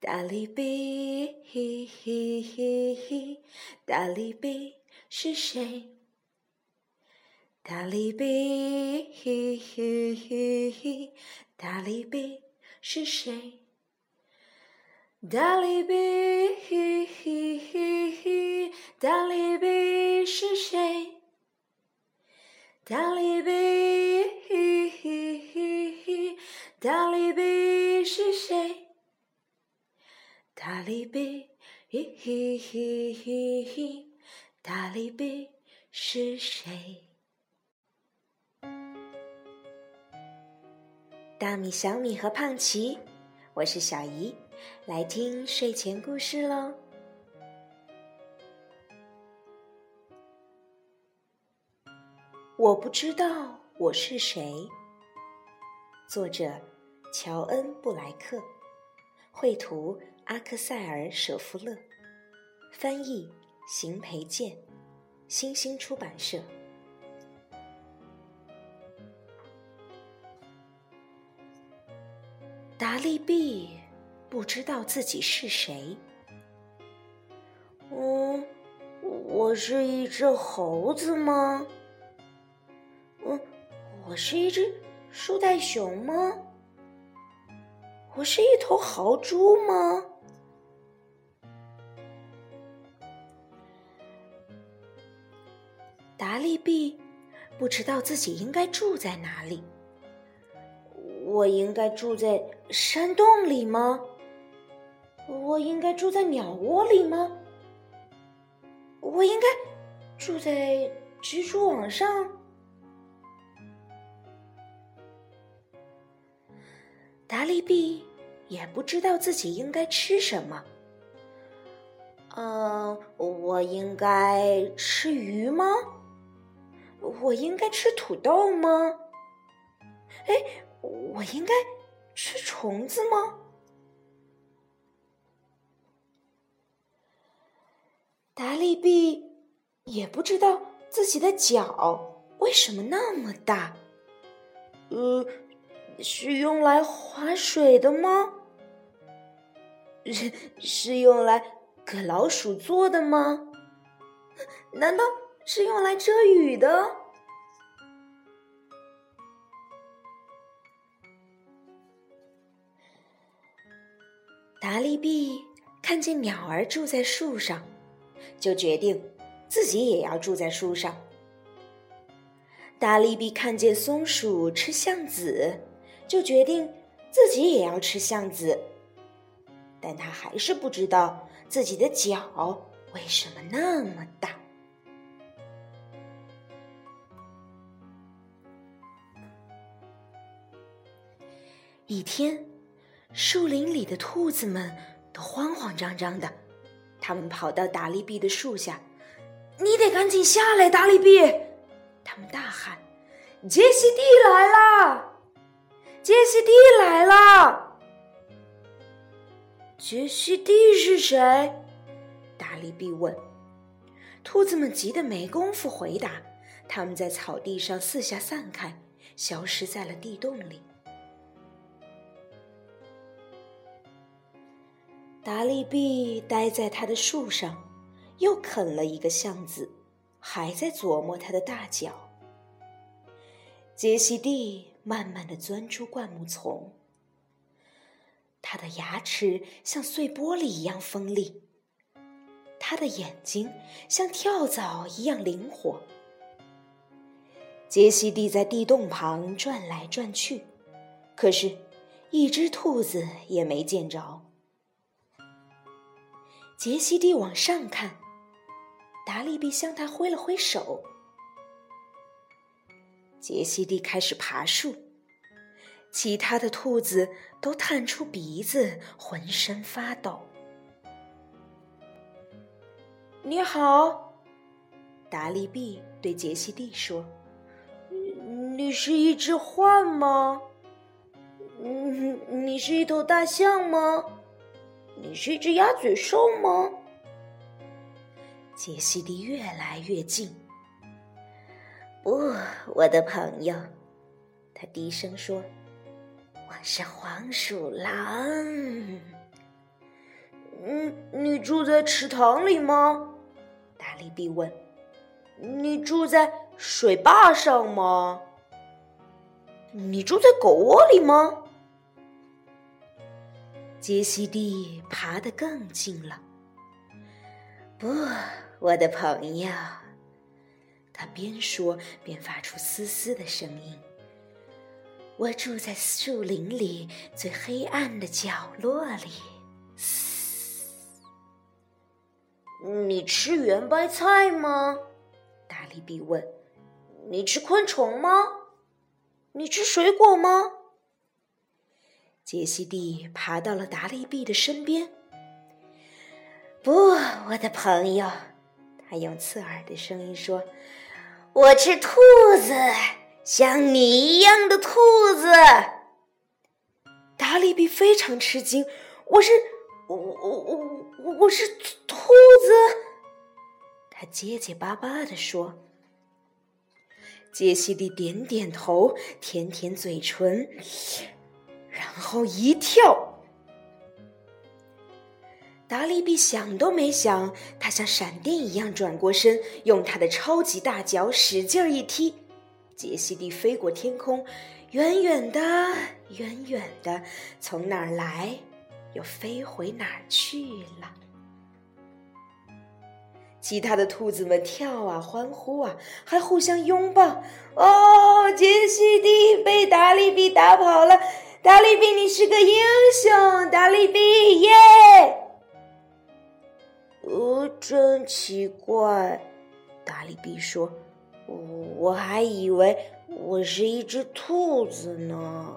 达利比，嘿嘿嘿嘿，达利比是谁？达利比，嘿嘿嘿嘿，达利比是谁？达利比，嘿嘿嘿嘿，达利比是谁？达利比，嘿嘿嘿嘿，达利比是谁？达利比，嘿嘿嘿嘿嘿，达利比是谁？大米、小米和胖奇，我是小姨，来听睡前故事喽。我不知道我是谁。作者：乔恩·布莱克，绘图。阿克塞尔·舍夫勒，翻译：邢培建，新星出版社。达利毕不知道自己是谁。嗯，我是一只猴子吗？嗯，我是一只树袋熊吗？我是一头豪猪吗？达利毕不知道自己应该住在哪里。我应该住在山洞里吗？我应该住在鸟窝里吗？我应该住在蜘蛛网上？达利毕也不知道自己应该吃什么。嗯，我应该吃鱼吗？我应该吃土豆吗？哎，我应该吃虫子吗？达利毕也不知道自己的脚为什么那么大。呃，是用来划水的吗？是是用来给老鼠做的吗？难道？是用来遮雨的。达利毕看见鸟儿住在树上，就决定自己也要住在树上。达利毕看见松鼠吃橡子，就决定自己也要吃橡子。但他还是不知道自己的脚为什么那么大。一天，树林里的兔子们都慌慌张张的，他们跑到达利毕的树下：“你得赶紧下来，达利毕！”他们大喊：“杰西蒂来啦！杰西蒂来啦！”杰西蒂是谁？达利毕问。兔子们急得没工夫回答，他们在草地上四下散开，消失在了地洞里。达利毕待在他的树上，又啃了一个橡子，还在琢磨他的大脚。杰西蒂慢慢的钻出灌木丛，他的牙齿像碎玻璃一样锋利，他的眼睛像跳蚤一样灵活。杰西蒂在地洞旁转来转去，可是，一只兔子也没见着。杰西蒂往上看，达利比向他挥了挥手。杰西蒂开始爬树，其他的兔子都探出鼻子，浑身发抖。你好，达利比对杰西蒂说：“你是一只獾吗？嗯，你是一头大象吗？”你是一只鸭嘴兽吗？杰西蒂越来越近。不，我的朋友，他低声说：“我是黄鼠狼。”嗯，你住在池塘里吗？达利比问。你住在水坝上吗？你住在狗窝里吗？杰西蒂爬得更近了。不，我的朋友，他边说边发出嘶嘶的声音。我住在树林里最黑暗的角落里。嘶！你吃圆白菜吗？达利比问：“你吃昆虫吗？你吃水果吗？”杰西蒂爬到了达利比的身边。“不，我的朋友。”他用刺耳的声音说，“我吃兔子，像你一样的兔子。”达利比非常吃惊，“我是我我我我是兔子。”他结结巴巴地说：“杰西蒂点点头，舔舔嘴唇，然后一跳。达利比想都没想，他像闪电一样转过身，用他的超级大脚使劲一踢，杰西蒂飞过天空，远远的，远远的，从哪儿来，又飞回哪儿去了。”其他的兔子们跳啊，欢呼啊，还互相拥抱。哦，杰西蒂被达利比打跑了！达利比，你是个英雄！达利比，耶！呃，真奇怪，达利比说：“我还以为我是一只兔子呢。”